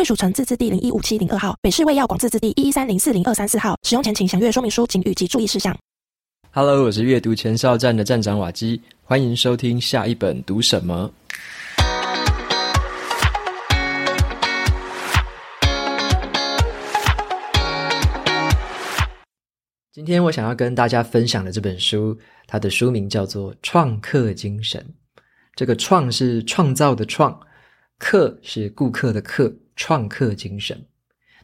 贵属城自治地零一五七零二号，北市卫药广自治地一一三零四零二三四号。使用前请详阅说明书、警语及注意事项。Hello，我是阅读前哨站的站长瓦基，欢迎收听下一本读什么。今天我想要跟大家分享的这本书，它的书名叫做《创客精神》。这个“创”是创造的“创”，“客”是顾客的“客”。创客精神。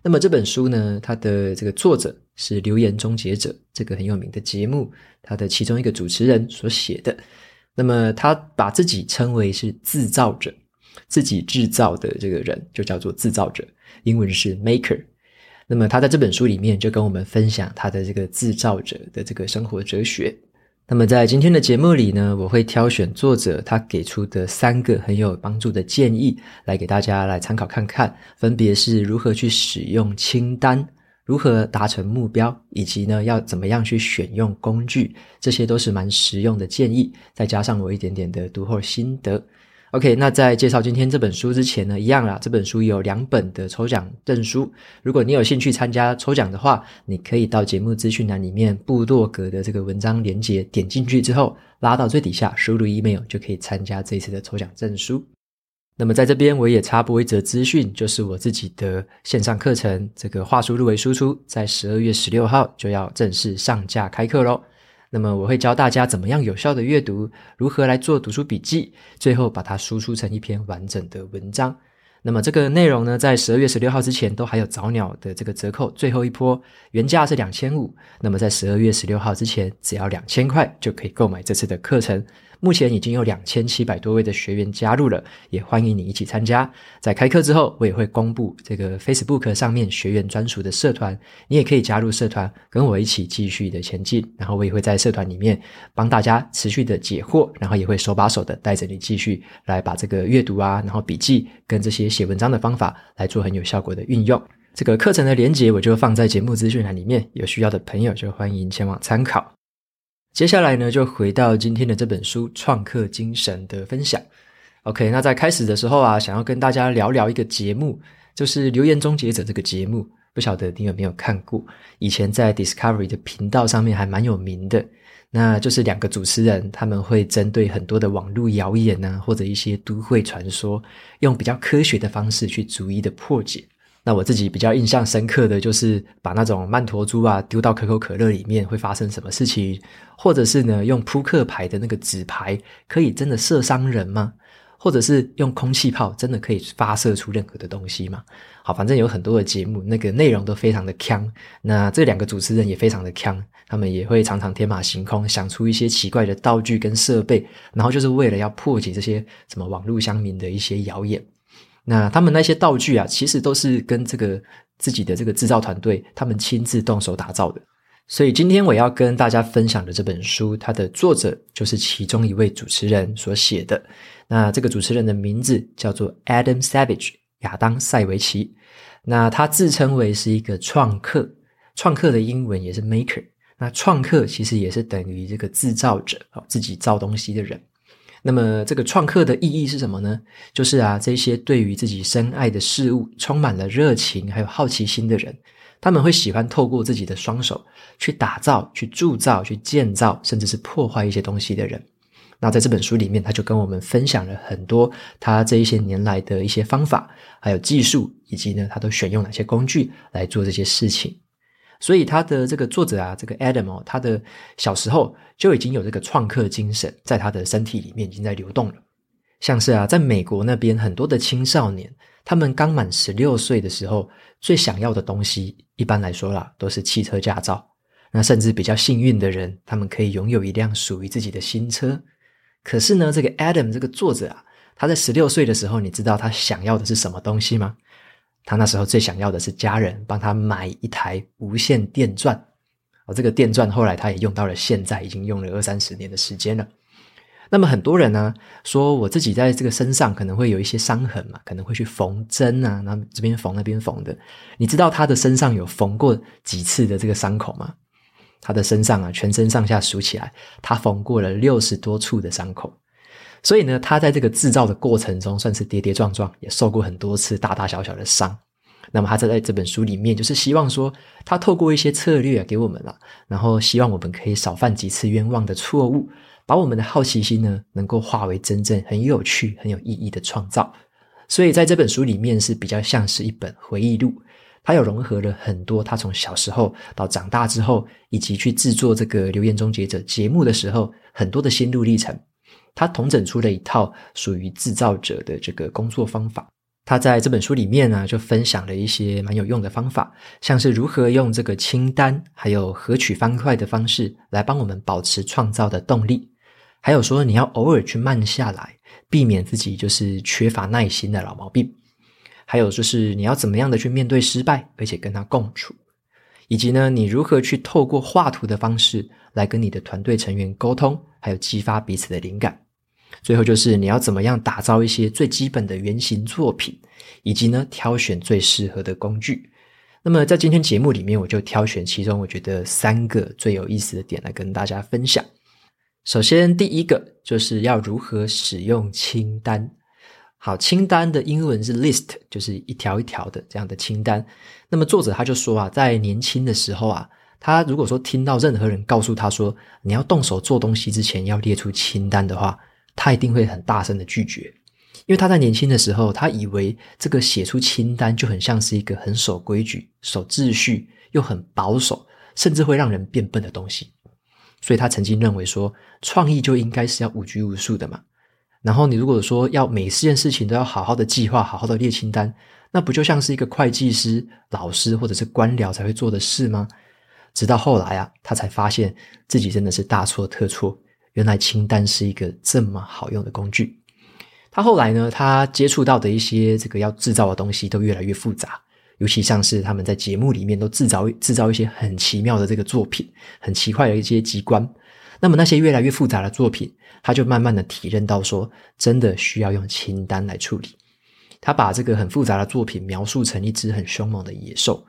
那么这本书呢，它的这个作者是《留言终结者》这个很有名的节目，它的其中一个主持人所写的。那么他把自己称为是制造者，自己制造的这个人就叫做制造者，英文是 maker。那么他在这本书里面就跟我们分享他的这个制造者的这个生活哲学。那么在今天的节目里呢，我会挑选作者他给出的三个很有帮助的建议，来给大家来参考看看，分别是如何去使用清单，如何达成目标，以及呢要怎么样去选用工具，这些都是蛮实用的建议，再加上我一点点的读后心得。OK，那在介绍今天这本书之前呢，一样啦，这本书有两本的抽奖证书。如果你有兴趣参加抽奖的话，你可以到节目资讯栏里面布洛格的这个文章连结，点进去之后，拉到最底下，输入 email 就可以参加这一次的抽奖证书。那么在这边我也插播一则资讯，就是我自己的线上课程，这个话术入围输出，在十二月十六号就要正式上架开课喽。那么我会教大家怎么样有效的阅读，如何来做读书笔记，最后把它输出成一篇完整的文章。那么这个内容呢，在十二月十六号之前都还有早鸟的这个折扣，最后一波原价是两千五，那么在十二月十六号之前，只要两千块就可以购买这次的课程。目前已经有两千七百多位的学员加入了，也欢迎你一起参加。在开课之后，我也会公布这个 Facebook 上面学员专属的社团，你也可以加入社团，跟我一起继续的前进。然后我也会在社团里面帮大家持续的解惑，然后也会手把手的带着你继续来把这个阅读啊，然后笔记跟这些写文章的方法来做很有效果的运用。这个课程的连结我就放在节目资讯栏里面，有需要的朋友就欢迎前往参考。接下来呢，就回到今天的这本书《创客精神》的分享。OK，那在开始的时候啊，想要跟大家聊聊一个节目，就是《留言终结者》这个节目。不晓得你有没有看过？以前在 Discovery 的频道上面还蛮有名的。那就是两个主持人，他们会针对很多的网络谣言啊，或者一些都会传说，用比较科学的方式去逐一的破解。那我自己比较印象深刻的就是把那种曼陀珠啊丢到可口可乐里面会发生什么事情，或者是呢用扑克牌的那个纸牌可以真的射伤人吗？或者是用空气炮真的可以发射出任何的东西吗？好，反正有很多的节目，那个内容都非常的锵。那这两个主持人也非常的锵，他们也会常常天马行空想出一些奇怪的道具跟设备，然后就是为了要破解这些什么网络乡民的一些谣言。那他们那些道具啊，其实都是跟这个自己的这个制造团队他们亲自动手打造的。所以今天我要跟大家分享的这本书，它的作者就是其中一位主持人所写的。那这个主持人的名字叫做 Adam Savage，亚当·塞维奇。那他自称为是一个创客，创客的英文也是 maker。那创客其实也是等于这个制造者，自己造东西的人。那么，这个创客的意义是什么呢？就是啊，这些对于自己深爱的事物充满了热情还有好奇心的人，他们会喜欢透过自己的双手去打造、去铸造、去建造，甚至是破坏一些东西的人。那在这本书里面，他就跟我们分享了很多他这一些年来的一些方法，还有技术，以及呢，他都选用哪些工具来做这些事情。所以他的这个作者啊，这个 Adam 哦，他的小时候就已经有这个创客精神，在他的身体里面已经在流动了。像是啊，在美国那边很多的青少年，他们刚满十六岁的时候，最想要的东西，一般来说啦，都是汽车驾照。那甚至比较幸运的人，他们可以拥有一辆属于自己的新车。可是呢，这个 Adam 这个作者啊，他在十六岁的时候，你知道他想要的是什么东西吗？他那时候最想要的是家人帮他买一台无线电钻。哦，这个电钻后来他也用到了现在，已经用了二三十年的时间了。那么很多人呢说，我自己在这个身上可能会有一些伤痕嘛，可能会去缝针啊，那这边缝那边缝的。你知道他的身上有缝过几次的这个伤口吗？他的身上啊，全身上下数起来，他缝过了六十多处的伤口。所以呢，他在这个制造的过程中，算是跌跌撞撞，也受过很多次大大小小的伤。那么他在这本书里面，就是希望说，他透过一些策略给我们了，然后希望我们可以少犯几次冤枉的错误。把我们的好奇心呢，能够化为真正很有趣、很有意义的创造。所以在这本书里面是比较像是一本回忆录，它有融合了很多他从小时候到长大之后，以及去制作这个《留言终结者》节目的时候很多的心路历程。他统整出了一套属于制造者的这个工作方法。他在这本书里面呢，就分享了一些蛮有用的方法，像是如何用这个清单，还有合取方块的方式来帮我们保持创造的动力。还有说，你要偶尔去慢下来，避免自己就是缺乏耐心的老毛病。还有就是，你要怎么样的去面对失败，而且跟他共处，以及呢，你如何去透过画图的方式来跟你的团队成员沟通，还有激发彼此的灵感。最后就是你要怎么样打造一些最基本的原型作品，以及呢，挑选最适合的工具。那么在今天节目里面，我就挑选其中我觉得三个最有意思的点来跟大家分享。首先，第一个就是要如何使用清单。好，清单的英文是 list，就是一条一条的这样的清单。那么作者他就说啊，在年轻的时候啊，他如果说听到任何人告诉他说，你要动手做东西之前要列出清单的话，他一定会很大声的拒绝，因为他在年轻的时候，他以为这个写出清单就很像是一个很守规矩、守秩序又很保守，甚至会让人变笨的东西。所以他曾经认为说，创意就应该是要无拘无束的嘛。然后你如果说要每件事情都要好好的计划、好好的列清单，那不就像是一个会计师、老师或者是官僚才会做的事吗？直到后来啊，他才发现自己真的是大错特错。原来清单是一个这么好用的工具。他后来呢，他接触到的一些这个要制造的东西都越来越复杂。尤其像是他们在节目里面都制造制造一些很奇妙的这个作品，很奇怪的一些机关。那么那些越来越复杂的作品，他就慢慢的体认到说，真的需要用清单来处理。他把这个很复杂的作品描述成一只很凶猛的野兽。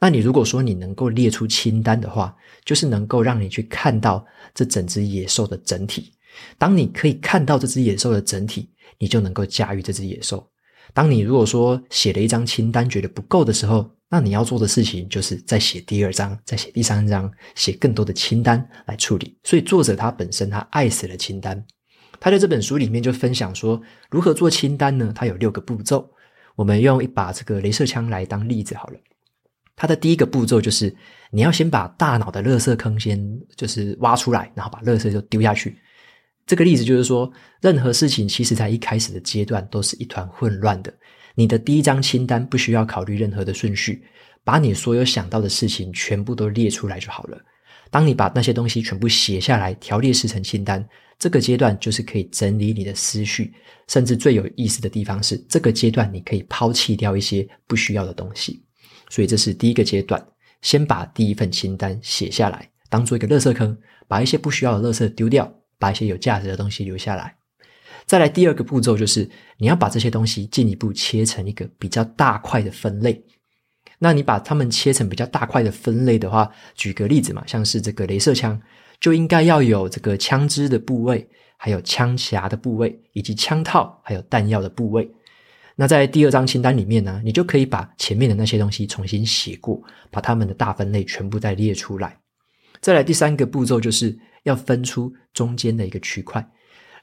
那你如果说你能够列出清单的话，就是能够让你去看到这整只野兽的整体。当你可以看到这只野兽的整体，你就能够驾驭这只野兽。当你如果说写了一张清单觉得不够的时候，那你要做的事情就是再写第二张，再写第三张，写更多的清单来处理。所以作者他本身他爱死了清单，他在这本书里面就分享说如何做清单呢？他有六个步骤。我们用一把这个镭射枪来当例子好了。它的第一个步骤就是你要先把大脑的垃圾坑先就是挖出来，然后把垃圾就丢下去。这个例子就是说，任何事情其实在一开始的阶段都是一团混乱的。你的第一张清单不需要考虑任何的顺序，把你所有想到的事情全部都列出来就好了。当你把那些东西全部写下来，条列式成清单，这个阶段就是可以整理你的思绪。甚至最有意思的地方是，这个阶段你可以抛弃掉一些不需要的东西。所以这是第一个阶段，先把第一份清单写下来，当做一个垃圾坑，把一些不需要的垃圾丢掉。把一些有价值的东西留下来。再来第二个步骤就是，你要把这些东西进一步切成一个比较大块的分类。那你把它们切成比较大块的分类的话，举个例子嘛，像是这个镭射枪，就应该要有这个枪支的部位，还有枪匣的部位，以及枪套还有弹药的部位。那在第二张清单里面呢，你就可以把前面的那些东西重新写过，把它们的大分类全部再列出来。再来第三个步骤就是。要分出中间的一个区块，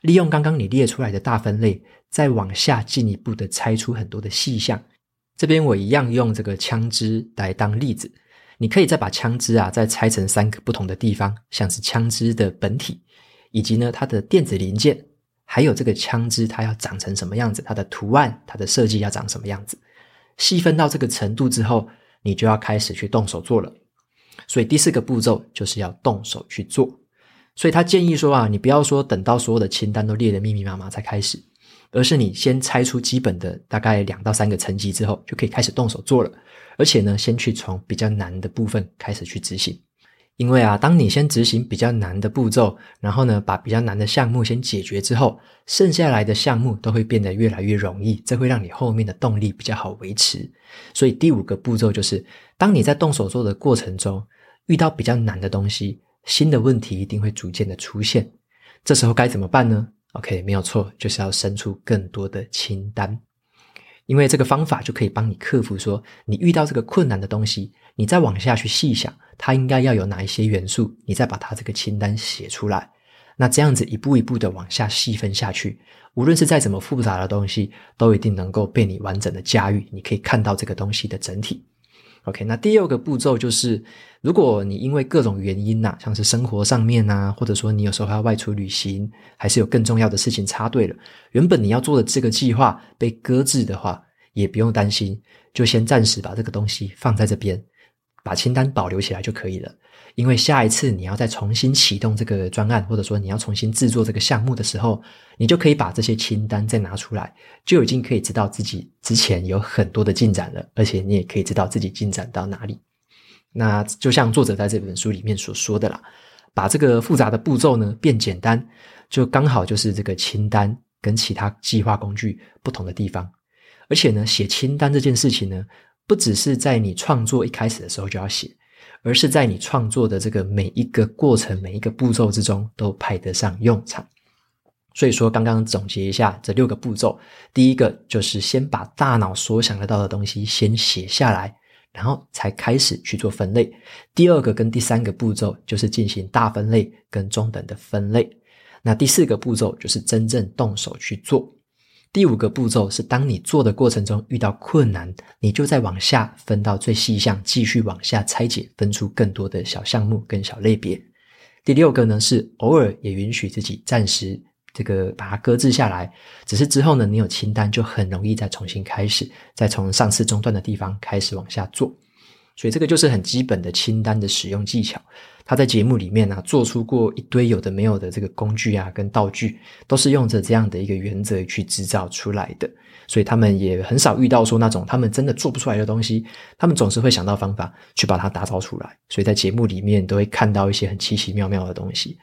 利用刚刚你列出来的大分类，再往下进一步的拆出很多的细项。这边我一样用这个枪支来当例子，你可以再把枪支啊再拆成三个不同的地方，像是枪支的本体，以及呢它的电子零件，还有这个枪支它要长成什么样子，它的图案、它的设计要长什么样子。细分到这个程度之后，你就要开始去动手做了。所以第四个步骤就是要动手去做。所以他建议说啊，你不要说等到所有的清单都列得密密麻麻才开始，而是你先拆出基本的大概两到三个层级之后，就可以开始动手做了。而且呢，先去从比较难的部分开始去执行。因为啊，当你先执行比较难的步骤，然后呢，把比较难的项目先解决之后，剩下来的项目都会变得越来越容易，这会让你后面的动力比较好维持。所以第五个步骤就是，当你在动手做的过程中遇到比较难的东西，新的问题一定会逐渐的出现。这时候该怎么办呢？OK，没有错，就是要生出更多的清单。因为这个方法就可以帮你克服说，你遇到这个困难的东西，你再往下去细想，它应该要有哪一些元素，你再把它这个清单写出来。那这样子一步一步的往下细分下去，无论是再怎么复杂的东西，都一定能够被你完整的驾驭。你可以看到这个东西的整体。OK，那第二个步骤就是，如果你因为各种原因呐、像是生活上面啊，或者说你有时候还要外出旅行，还是有更重要的事情插队了，原本你要做的这个计划被搁置的话，也不用担心，就先暂时把这个东西放在这边，把清单保留起来就可以了。因为下一次你要再重新启动这个专案，或者说你要重新制作这个项目的时候，你就可以把这些清单再拿出来，就已经可以知道自己之前有很多的进展了，而且你也可以知道自己进展到哪里。那就像作者在这本书里面所说的啦，把这个复杂的步骤呢变简单，就刚好就是这个清单跟其他计划工具不同的地方。而且呢，写清单这件事情呢，不只是在你创作一开始的时候就要写。而是在你创作的这个每一个过程、每一个步骤之中都派得上用场。所以说，刚刚总结一下这六个步骤，第一个就是先把大脑所想得到的东西先写下来，然后才开始去做分类。第二个跟第三个步骤就是进行大分类跟中等的分类。那第四个步骤就是真正动手去做。第五个步骤是，当你做的过程中遇到困难，你就再往下分到最细项，继续往下拆解，分出更多的小项目跟小类别。第六个呢，是偶尔也允许自己暂时这个把它搁置下来，只是之后呢，你有清单就很容易再重新开始，再从上次中断的地方开始往下做。所以这个就是很基本的清单的使用技巧。他在节目里面呢、做出过一堆有的没有的这个工具啊，跟道具，都是用着这样的一个原则去制造出来的。所以他们也很少遇到说那种他们真的做不出来的东西，他们总是会想到方法去把它打造出来。所以在节目里面都会看到一些很奇奇妙妙的东西。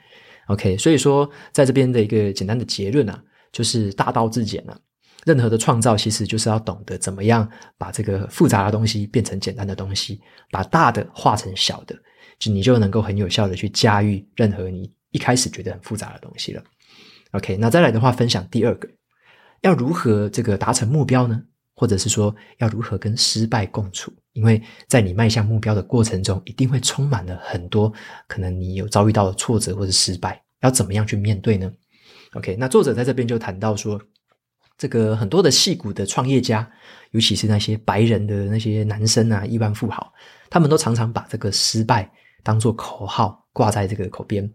OK，所以说在这边的一个简单的结论啊，就是大道至简啊。任何的创造其实就是要懂得怎么样把这个复杂的东西变成简单的东西，把大的化成小的。你就能够很有效的去驾驭任何你一开始觉得很复杂的东西了。OK，那再来的话，分享第二个，要如何这个达成目标呢？或者是说要如何跟失败共处？因为在你迈向目标的过程中，一定会充满了很多可能你有遭遇到的挫折或者失败，要怎么样去面对呢？OK，那作者在这边就谈到说，这个很多的戏骨的创业家，尤其是那些白人的那些男生啊，亿万富豪，他们都常常把这个失败。当做口号挂在这个口边，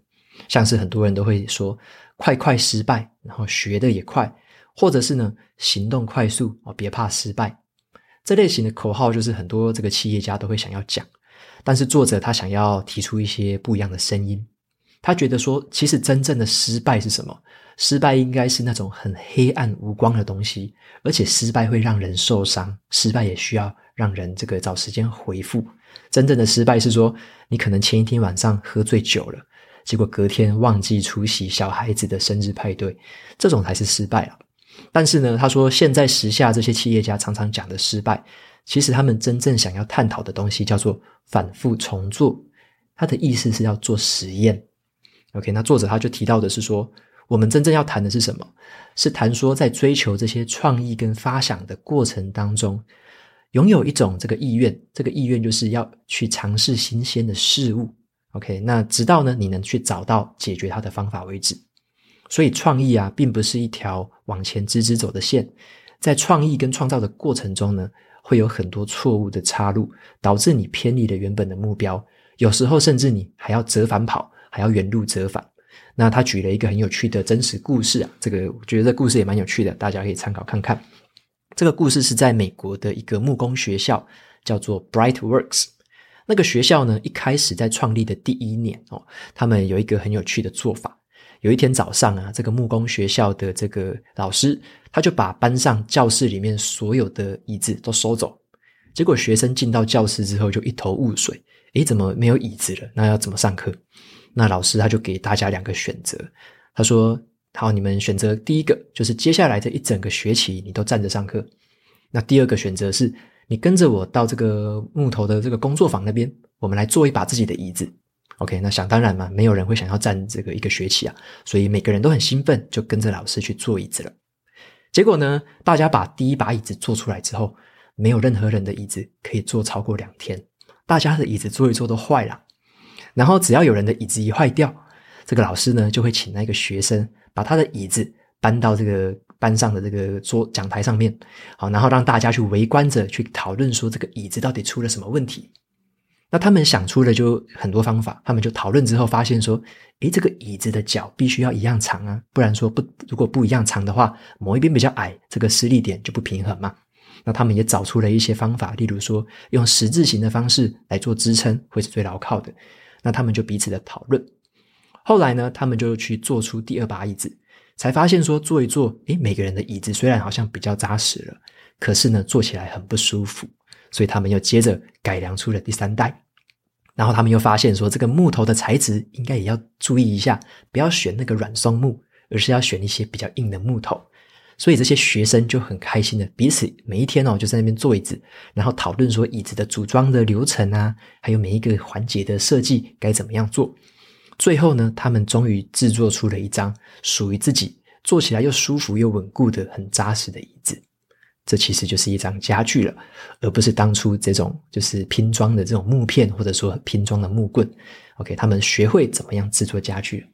像是很多人都会说“快快失败”，然后学的也快，或者是呢行动快速哦，别怕失败。这类型的口号就是很多这个企业家都会想要讲，但是作者他想要提出一些不一样的声音。他觉得说，其实真正的失败是什么？失败应该是那种很黑暗无光的东西，而且失败会让人受伤，失败也需要让人这个找时间回复。真正的失败是说，你可能前一天晚上喝醉酒了，结果隔天忘记出席小孩子的生日派对，这种才是失败了。但是呢，他说现在时下这些企业家常常讲的失败，其实他们真正想要探讨的东西叫做反复重做。他的意思是要做实验。OK，那作者他就提到的是说，我们真正要谈的是什么？是谈说在追求这些创意跟发想的过程当中。拥有一种这个意愿，这个意愿就是要去尝试新鲜的事物。OK，那直到呢你能去找到解决它的方法为止。所以创意啊，并不是一条往前直直走的线，在创意跟创造的过程中呢，会有很多错误的岔路，导致你偏离了原本的目标。有时候甚至你还要折返跑，还要原路折返。那他举了一个很有趣的真实故事啊，这个我觉得这故事也蛮有趣的，大家可以参考看看。这个故事是在美国的一个木工学校，叫做 Brightworks。那个学校呢，一开始在创立的第一年哦，他们有一个很有趣的做法，有一天早上啊，这个木工学校的这个老师，他就把班上教室里面所有的椅子都收走。结果学生进到教室之后就一头雾水，诶，怎么没有椅子了？那要怎么上课？那老师他就给大家两个选择，他说：“好，你们选择第一个，就是接下来这一整个学期你都站着上课。那第二个选择是，你跟着我到这个木头的这个工作坊那边，我们来做一把自己的椅子。OK，那想当然嘛，没有人会想要站这个一个学期啊，所以每个人都很兴奋，就跟着老师去做椅子了。结果呢，大家把第一把椅子做出来之后，没有任何人的椅子可以坐超过两天，大家的椅子坐一坐都坏了。然后只要有人的椅子一坏掉，这个老师呢就会请那个学生把他的椅子搬到这个班上的这个桌讲台上面，好，然后让大家去围观着去讨论说这个椅子到底出了什么问题。那他们想出了就很多方法，他们就讨论之后发现说，诶，这个椅子的脚必须要一样长啊，不然说不如果不一样长的话，某一边比较矮，这个施力点就不平衡嘛。那他们也找出了一些方法，例如说用十字形的方式来做支撑，会是最牢靠的。那他们就彼此的讨论。后来呢，他们就去做出第二把椅子，才发现说坐一坐，诶，每个人的椅子虽然好像比较扎实了，可是呢，坐起来很不舒服。所以他们又接着改良出了第三代。然后他们又发现说，这个木头的材质应该也要注意一下，不要选那个软松木，而是要选一些比较硬的木头。所以这些学生就很开心的，彼此每一天哦，就在那边做椅子，然后讨论说椅子的组装的流程啊，还有每一个环节的设计该怎么样做。最后呢，他们终于制作出了一张属于自己坐起来又舒服又稳固的很扎实的椅子。这其实就是一张家具了，而不是当初这种就是拼装的这种木片，或者说拼装的木棍。OK，他们学会怎么样制作家具。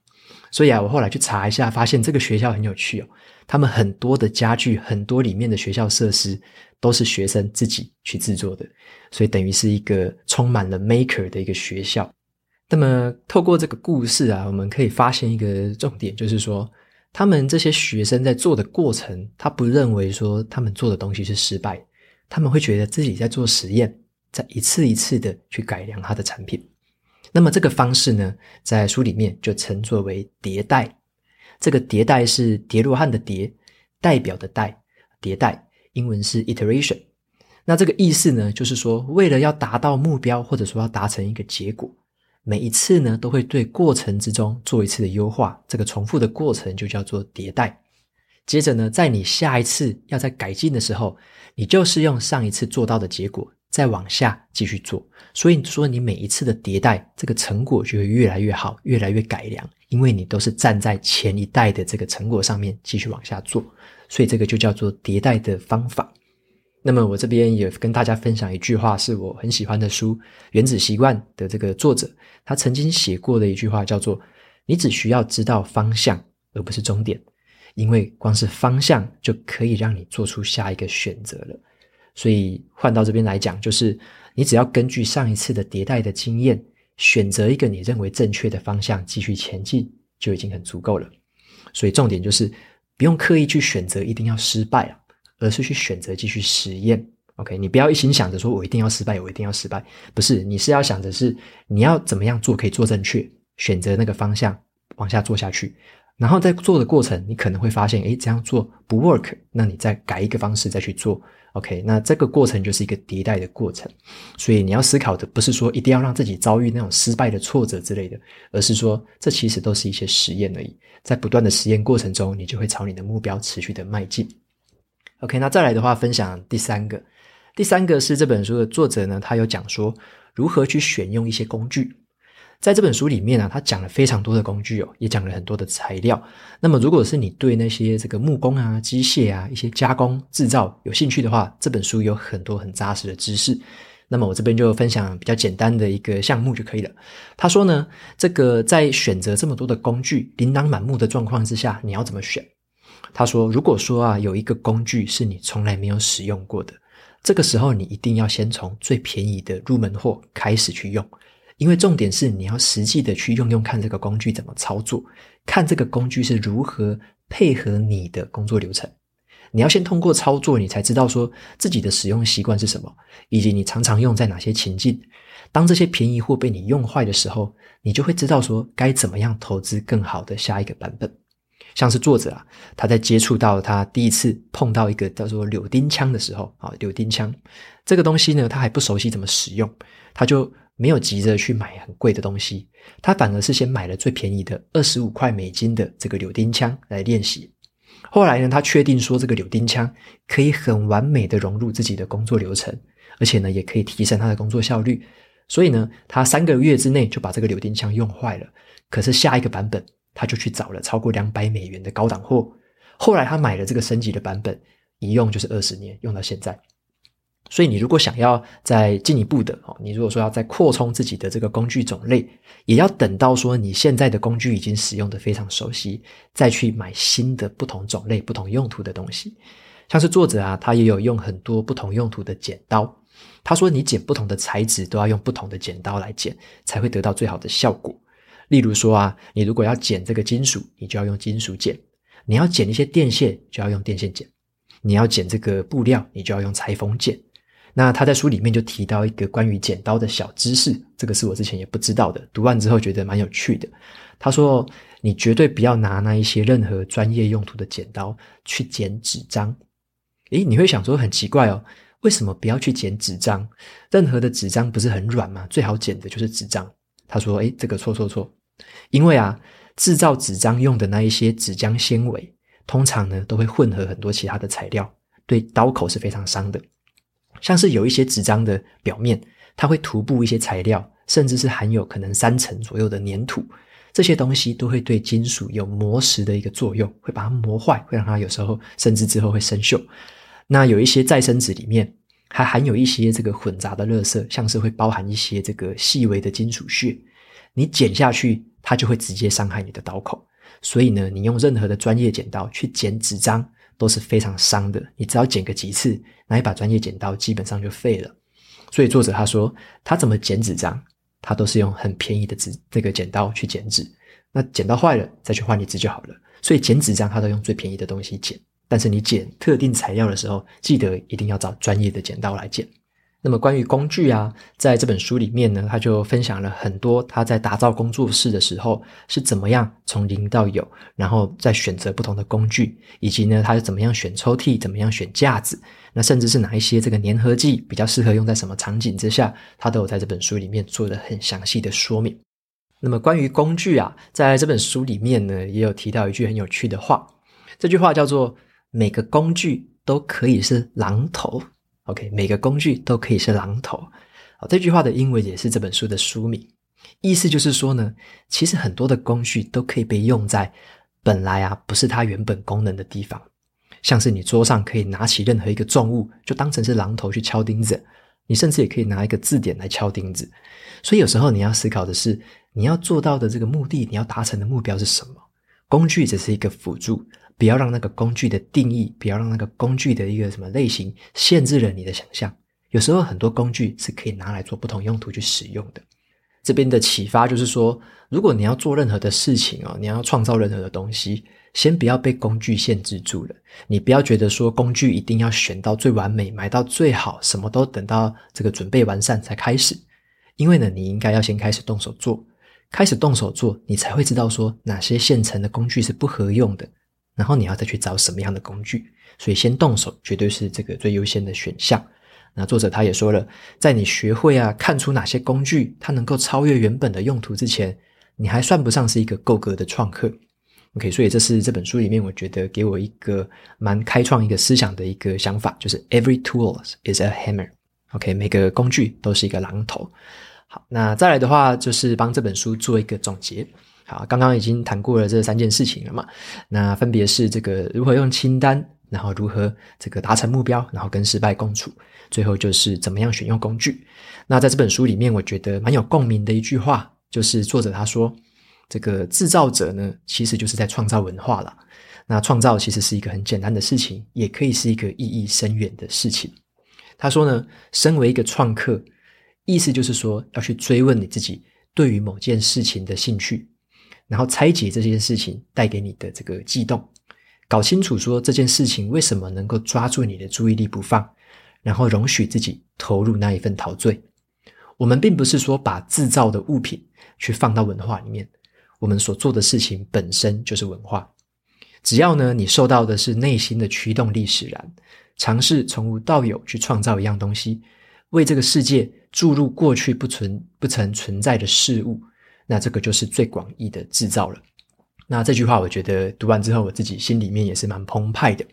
所以啊，我后来去查一下，发现这个学校很有趣哦。他们很多的家具，很多里面的学校设施都是学生自己去制作的，所以等于是一个充满了 maker 的一个学校。那么透过这个故事啊，我们可以发现一个重点，就是说他们这些学生在做的过程，他不认为说他们做的东西是失败，他们会觉得自己在做实验，在一次一次的去改良他的产品。那么这个方式呢，在书里面就称作为迭代。这个迭代是叠罗汉的叠，代表的代，迭代，英文是 iteration。那这个意思呢，就是说，为了要达到目标，或者说要达成一个结果，每一次呢，都会对过程之中做一次的优化。这个重复的过程就叫做迭代。接着呢，在你下一次要再改进的时候，你就是用上一次做到的结果。再往下继续做，所以说你每一次的迭代，这个成果就会越来越好，越来越改良，因为你都是站在前一代的这个成果上面继续往下做，所以这个就叫做迭代的方法。那么我这边也跟大家分享一句话，是我很喜欢的书《原子习惯》的这个作者，他曾经写过的一句话叫做：“你只需要知道方向，而不是终点，因为光是方向就可以让你做出下一个选择了。”所以换到这边来讲，就是你只要根据上一次的迭代的经验，选择一个你认为正确的方向继续前进，就已经很足够了。所以重点就是不用刻意去选择一定要失败啊，而是去选择继续实验。OK，你不要一心想着说我一定要失败，我一定要失败，不是，你是要想着是你要怎么样做可以做正确，选择那个方向往下做下去。然后在做的过程，你可能会发现，诶，这样做不 work，那你再改一个方式再去做。OK，那这个过程就是一个迭代的过程。所以你要思考的不是说一定要让自己遭遇那种失败的挫折之类的，而是说这其实都是一些实验而已。在不断的实验过程中，你就会朝你的目标持续的迈进。OK，那再来的话，分享第三个。第三个是这本书的作者呢，他有讲说如何去选用一些工具。在这本书里面啊，他讲了非常多的工具哦，也讲了很多的材料。那么，如果是你对那些这个木工啊、机械啊、一些加工制造有兴趣的话，这本书有很多很扎实的知识。那么，我这边就分享比较简单的一个项目就可以了。他说呢，这个在选择这么多的工具、琳琅满目的状况之下，你要怎么选？他说，如果说啊，有一个工具是你从来没有使用过的，这个时候你一定要先从最便宜的入门货开始去用。因为重点是你要实际的去用用看这个工具怎么操作，看这个工具是如何配合你的工作流程。你要先通过操作，你才知道说自己的使用习惯是什么，以及你常常用在哪些情境。当这些便宜货被你用坏的时候，你就会知道说该怎么样投资更好的下一个版本。像是作者啊，他在接触到他第一次碰到一个叫做柳钉枪的时候啊，柳钉枪这个东西呢，他还不熟悉怎么使用，他就没有急着去买很贵的东西，他反而是先买了最便宜的二十五块美金的这个柳钉枪来练习。后来呢，他确定说这个柳钉枪可以很完美的融入自己的工作流程，而且呢，也可以提升他的工作效率。所以呢，他三个月之内就把这个柳钉枪用坏了。可是下一个版本，他就去找了超过两百美元的高档货。后来他买了这个升级的版本，一用就是二十年，用到现在。所以你如果想要再进一步的哦，你如果说要再扩充自己的这个工具种类，也要等到说你现在的工具已经使用的非常熟悉，再去买新的不同种类、不同用途的东西。像是作者啊，他也有用很多不同用途的剪刀。他说：“你剪不同的材质，都要用不同的剪刀来剪，才会得到最好的效果。例如说啊，你如果要剪这个金属，你就要用金属剪；你要剪一些电线，就要用电线剪；你要剪这个布料，你就要用裁缝剪。那他在书里面就提到一个关于剪刀的小知识，这个是我之前也不知道的，读完之后觉得蛮有趣的。他说：你绝对不要拿那一些任何专业用途的剪刀去剪纸张。诶，你会想说很奇怪哦。”为什么不要去剪纸张？任何的纸张不是很软吗？最好剪的就是纸张。他说：“诶，这个错错错，因为啊，制造纸张用的那一些纸浆纤维，通常呢都会混合很多其他的材料，对刀口是非常伤的。像是有一些纸张的表面，它会涂布一些材料，甚至是含有可能三层左右的粘土，这些东西都会对金属有磨蚀的一个作用，会把它磨坏，会让它有时候甚至之后会生锈。”那有一些再生纸里面还含有一些这个混杂的垃圾，像是会包含一些这个细微的金属屑，你剪下去，它就会直接伤害你的刀口。所以呢，你用任何的专业剪刀去剪纸张都是非常伤的。你只要剪个几次，那一把专业剪刀基本上就废了。所以作者他说，他怎么剪纸张，他都是用很便宜的纸这个剪刀去剪纸。那剪刀坏了再去换一支就好了。所以剪纸张他都用最便宜的东西剪。但是你剪特定材料的时候，记得一定要找专业的剪刀来剪。那么关于工具啊，在这本书里面呢，他就分享了很多他在打造工作室的时候是怎么样从零到有，然后再选择不同的工具，以及呢，他是怎么样选抽屉，怎么样选架子，那甚至是哪一些这个粘合剂比较适合用在什么场景之下，他都有在这本书里面做了很详细的说明。那么关于工具啊，在这本书里面呢，也有提到一句很有趣的话，这句话叫做。每个工具都可以是榔头，OK，每个工具都可以是榔头。好，这句话的英文也是这本书的书名，意思就是说呢，其实很多的工具都可以被用在本来啊不是它原本功能的地方，像是你桌上可以拿起任何一个重物，就当成是榔头去敲钉子，你甚至也可以拿一个字典来敲钉子。所以有时候你要思考的是，你要做到的这个目的，你要达成的目标是什么？工具只是一个辅助。不要让那个工具的定义，不要让那个工具的一个什么类型限制了你的想象。有时候很多工具是可以拿来做不同用途去使用的。这边的启发就是说，如果你要做任何的事情哦，你要创造任何的东西，先不要被工具限制住了。你不要觉得说工具一定要选到最完美，买到最好，什么都等到这个准备完善才开始。因为呢，你应该要先开始动手做，开始动手做，你才会知道说哪些现成的工具是不合用的。然后你要再去找什么样的工具，所以先动手绝对是这个最优先的选项。那作者他也说了，在你学会啊看出哪些工具它能够超越原本的用途之前，你还算不上是一个够格的创客。OK，所以这是这本书里面我觉得给我一个蛮开创一个思想的一个想法，就是 Every tool is a hammer。OK，每个工具都是一个榔头。好，那再来的话就是帮这本书做一个总结。好，刚刚已经谈过了这三件事情了嘛，那分别是这个如何用清单，然后如何这个达成目标，然后跟失败共处，最后就是怎么样选用工具。那在这本书里面，我觉得蛮有共鸣的一句话，就是作者他说，这个制造者呢，其实就是在创造文化了。那创造其实是一个很简单的事情，也可以是一个意义深远的事情。他说呢，身为一个创客，意思就是说要去追问你自己对于某件事情的兴趣。然后拆解这件事情带给你的这个悸动，搞清楚说这件事情为什么能够抓住你的注意力不放，然后容许自己投入那一份陶醉。我们并不是说把制造的物品去放到文化里面，我们所做的事情本身就是文化。只要呢，你受到的是内心的驱动力使然，尝试从无到有去创造一样东西，为这个世界注入过去不存不曾存在的事物，那这个就是最广义的制造了。那这句话，我觉得读完之后，我自己心里面也是蛮澎湃的，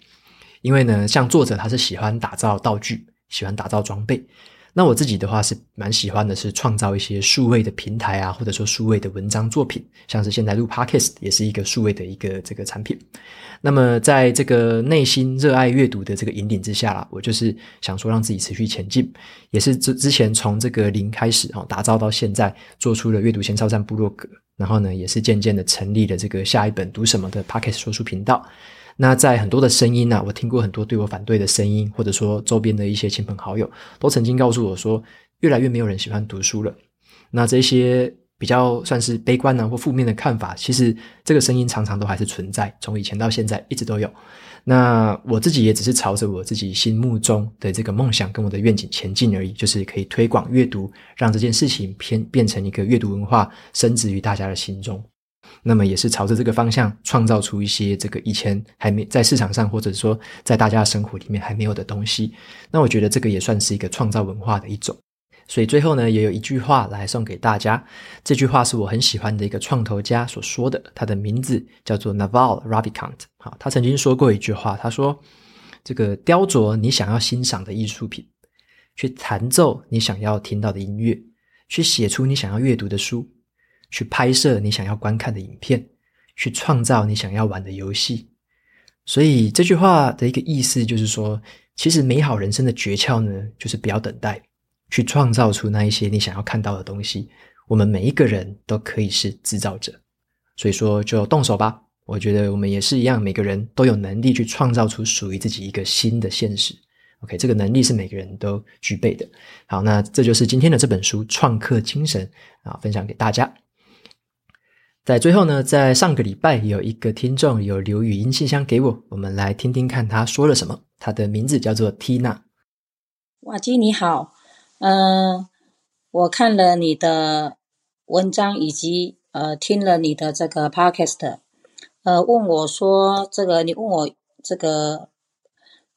因为呢，像作者他是喜欢打造道具，喜欢打造装备。那我自己的话是蛮喜欢的，是创造一些数位的平台啊，或者说数位的文章作品，像是现在录 Podcast 也是一个数位的一个这个产品。那么在这个内心热爱阅读的这个引领之下啦，我就是想说让自己持续前进，也是之之前从这个零开始哦，打造到现在，做出了阅读前哨站部落格，然后呢，也是渐渐的成立了这个下一本读什么的 Podcast 说书频道。那在很多的声音啊，我听过很多对我反对的声音，或者说周边的一些亲朋好友，都曾经告诉我说，越来越没有人喜欢读书了。那这些比较算是悲观呢或负面的看法，其实这个声音常常都还是存在，从以前到现在一直都有。那我自己也只是朝着我自己心目中的这个梦想跟我的愿景前进而已，就是可以推广阅读，让这件事情偏变成一个阅读文化，深植于大家的心中。那么也是朝着这个方向创造出一些这个以前还没在市场上，或者说在大家生活里面还没有的东西。那我觉得这个也算是一个创造文化的一种。所以最后呢，也有一句话来送给大家。这句话是我很喜欢的一个创投家所说的，他的名字叫做 Naval Ravikant。好，他曾经说过一句话，他说：“这个雕琢你想要欣赏的艺术品，去弹奏你想要听到的音乐，去写出你想要阅读的书。”去拍摄你想要观看的影片，去创造你想要玩的游戏。所以这句话的一个意思就是说，其实美好人生的诀窍呢，就是不要等待，去创造出那一些你想要看到的东西。我们每一个人都可以是制造者，所以说就动手吧。我觉得我们也是一样，每个人都有能力去创造出属于自己一个新的现实。OK，这个能力是每个人都具备的。好，那这就是今天的这本书《创客精神》啊，分享给大家。在最后呢，在上个礼拜有一个听众有留语音信箱给我，我们来听听看他说了什么。他的名字叫做 Tina。瓦基你好，嗯、我看了你的文章以及呃听了你的这个 podcast，呃问我说这个你问我这个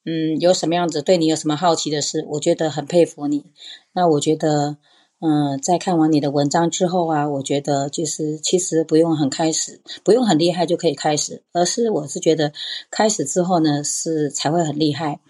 嗯有什么样子对你有什么好奇的事，我觉得很佩服你。那我觉得。嗯，在看完你的文章之后啊，我觉得就是其实不用很开始，不用很厉害就可以开始，而是我是觉得开始之后呢，是才会很厉害。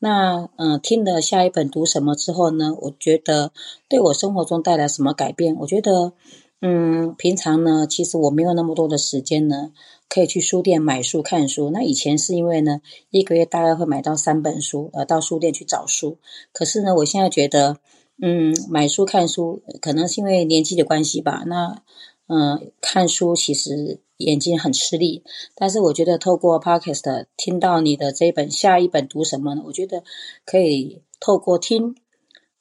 那嗯，听了下一本读什么之后呢，我觉得对我生活中带来什么改变？我觉得嗯，平常呢，其实我没有那么多的时间呢，可以去书店买书看书。那以前是因为呢，一个月大概会买到三本书，呃，到书店去找书。可是呢，我现在觉得。嗯，买书看书可能是因为年纪的关系吧。那嗯，看书其实眼睛很吃力，但是我觉得透过 Podcast 听到你的这一本下一本读什么呢？我觉得可以透过听，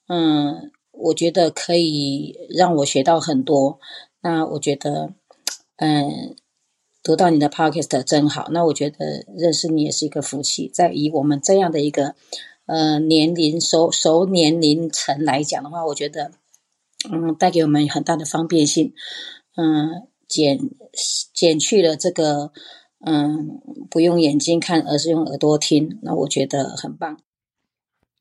嗯，我觉得可以让我学到很多。那我觉得，嗯，读到你的 Podcast 真好。那我觉得认识你也是一个福气，在以我们这样的一个。呃，年龄熟熟年龄层来讲的话，我觉得，嗯，带给我们很大的方便性，嗯，减减去了这个，嗯，不用眼睛看，而是用耳朵听，那我觉得很棒。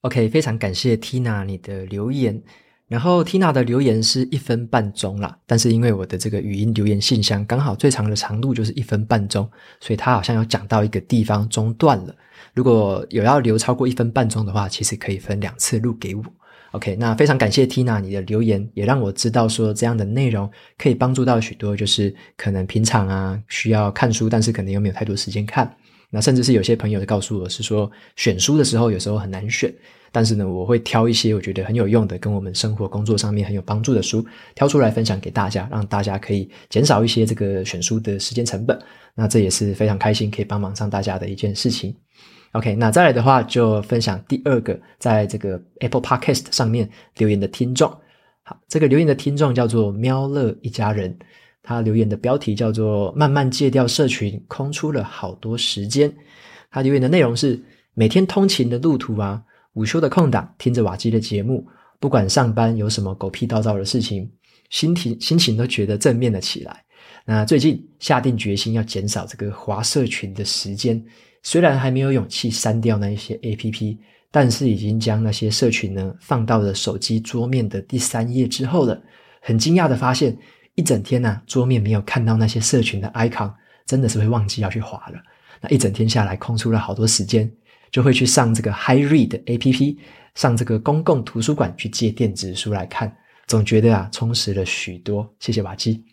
OK，非常感谢 Tina 你的留言，然后 Tina 的留言是一分半钟啦，但是因为我的这个语音留言信箱刚好最长的长度就是一分半钟，所以她好像有讲到一个地方中断了。如果有要留超过一分半钟的话，其实可以分两次录给我。OK，那非常感谢 Tina 你的留言，也让我知道说这样的内容可以帮助到许多，就是可能平常啊需要看书，但是可能又没有太多时间看。那甚至是有些朋友告诉我是说，选书的时候有时候很难选，但是呢，我会挑一些我觉得很有用的，跟我们生活工作上面很有帮助的书，挑出来分享给大家，让大家可以减少一些这个选书的时间成本。那这也是非常开心可以帮忙上大家的一件事情。OK，那再来的话就分享第二个在这个 Apple Podcast 上面留言的听众。好，这个留言的听众叫做喵乐一家人。他留言的标题叫做“慢慢戒掉社群，空出了好多时间”。他留言的内容是：每天通勤的路途啊，午休的空档，听着瓦基的节目，不管上班有什么狗屁倒灶的事情，心情心情都觉得正面了起来。那最近下定决心要减少这个滑社群的时间，虽然还没有勇气删掉那一些 APP，但是已经将那些社群呢放到了手机桌面的第三页之后了。很惊讶的发现，一整天呢、啊，桌面没有看到那些社群的 icon，真的是会忘记要去滑了。那一整天下来，空出了好多时间，就会去上这个 HyRead APP，上这个公共图书馆去借电子书来看，总觉得啊，充实了许多。谢谢瓦基。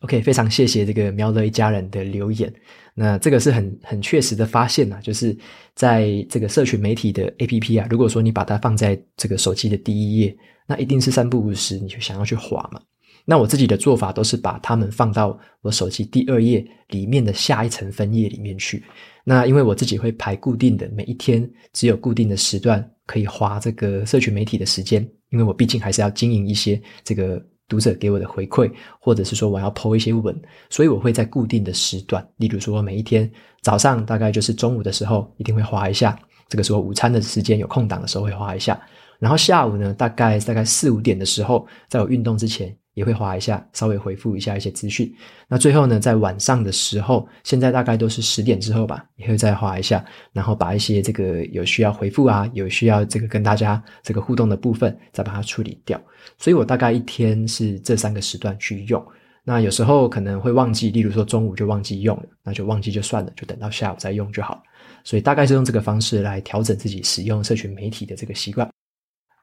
OK，非常谢谢这个喵乐一家人的留言。那这个是很很确实的发现啊，就是在这个社群媒体的 APP 啊，如果说你把它放在这个手机的第一页，那一定是三不五时你就想要去滑嘛。那我自己的做法都是把它们放到我手机第二页里面的下一层分页里面去。那因为我自己会排固定的每一天只有固定的时段可以花这个社群媒体的时间，因为我毕竟还是要经营一些这个。读者给我的回馈，或者是说我要 po 一些文，所以我会在固定的时段，例如说每一天早上大概就是中午的时候一定会划一下，这个时候午餐的时间有空档的时候会划一下，然后下午呢大概大概四五点的时候，在我运动之前。也会划一下，稍微回复一下一些资讯。那最后呢，在晚上的时候，现在大概都是十点之后吧，也会再划一下，然后把一些这个有需要回复啊，有需要这个跟大家这个互动的部分，再把它处理掉。所以我大概一天是这三个时段去用。那有时候可能会忘记，例如说中午就忘记用了，那就忘记就算了，就等到下午再用就好。所以大概是用这个方式来调整自己使用社群媒体的这个习惯。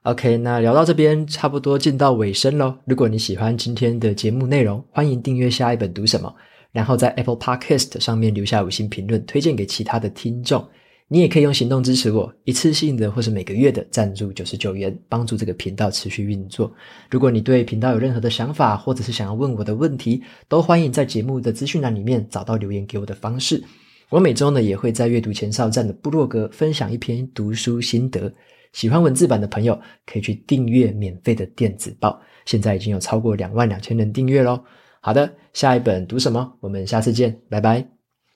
OK，那聊到这边差不多进到尾声喽。如果你喜欢今天的节目内容，欢迎订阅下一本读什么，然后在 Apple Podcast 上面留下五星评论，推荐给其他的听众。你也可以用行动支持我，一次性的或是每个月的赞助九十九元，帮助这个频道持续运作。如果你对频道有任何的想法，或者是想要问我的问题，都欢迎在节目的资讯栏里面找到留言给我的方式。我每周呢也会在阅读前哨站的部落格分享一篇读书心得。喜欢文字版的朋友，可以去订阅免费的电子报。现在已经有超过两万两千人订阅喽。好的，下一本读什么？我们下次见，拜拜。